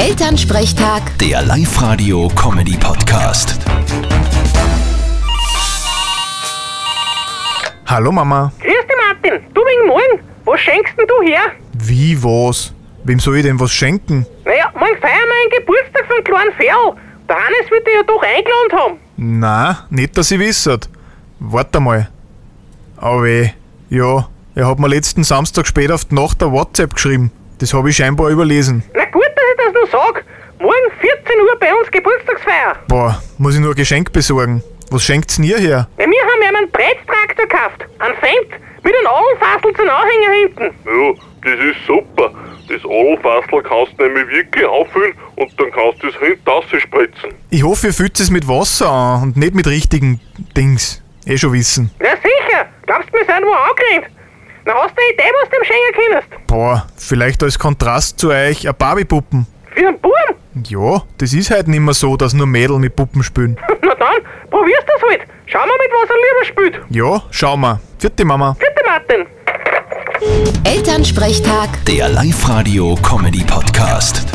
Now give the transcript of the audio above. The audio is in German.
Elternsprechtag, Der Live-Radio-Comedy-Podcast. Hallo Mama. Grüß dich, Martin. Du wegen morgen. Was schenkst denn du her? Wie was? Wem soll ich denn was schenken? Naja, morgen feiern wir einen Geburtstag von kleinen Ferl. Der Hannes wird dich ja doch eingeladen haben. Na, nicht, dass ich wisset. Warte mal. Aber eh, ja, er hat mir letzten Samstag spät auf die Nacht der WhatsApp geschrieben. Das habe ich scheinbar überlesen. Na gut, noch sag. Morgen 14 Uhr bei uns Geburtstagsfeier. Boah, muss ich nur ein Geschenk besorgen. Was schenkt's denn ihr her? Bei mir haben wir einen Brettstraktor gekauft. Einen Fendt. Mit einem Allenfassel zum Anhänger hinten. Ja, das ist super. Das Adelfassel kannst du nämlich wirklich auffüllen und dann kannst du es hinten spritzen. Ich hoffe, ihr füllt es mit Wasser an und nicht mit richtigen Dings. Eh schon wissen. Ja sicher. Glaubst du, wir sind wo angerannt? Na hast du eine Idee, was du dem schenken kannst? Boah, vielleicht als Kontrast zu euch ein Barbie-Puppen. Ja, das ist halt nicht mehr so, dass nur Mädel mit Puppen spielen. Na dann, probierst das halt. Schau mal, mit was er lieber spielt. Ja, schau mal. Vierte Mama. Bitte, Martin. Elternsprechtag. Der Live-Radio-Comedy-Podcast.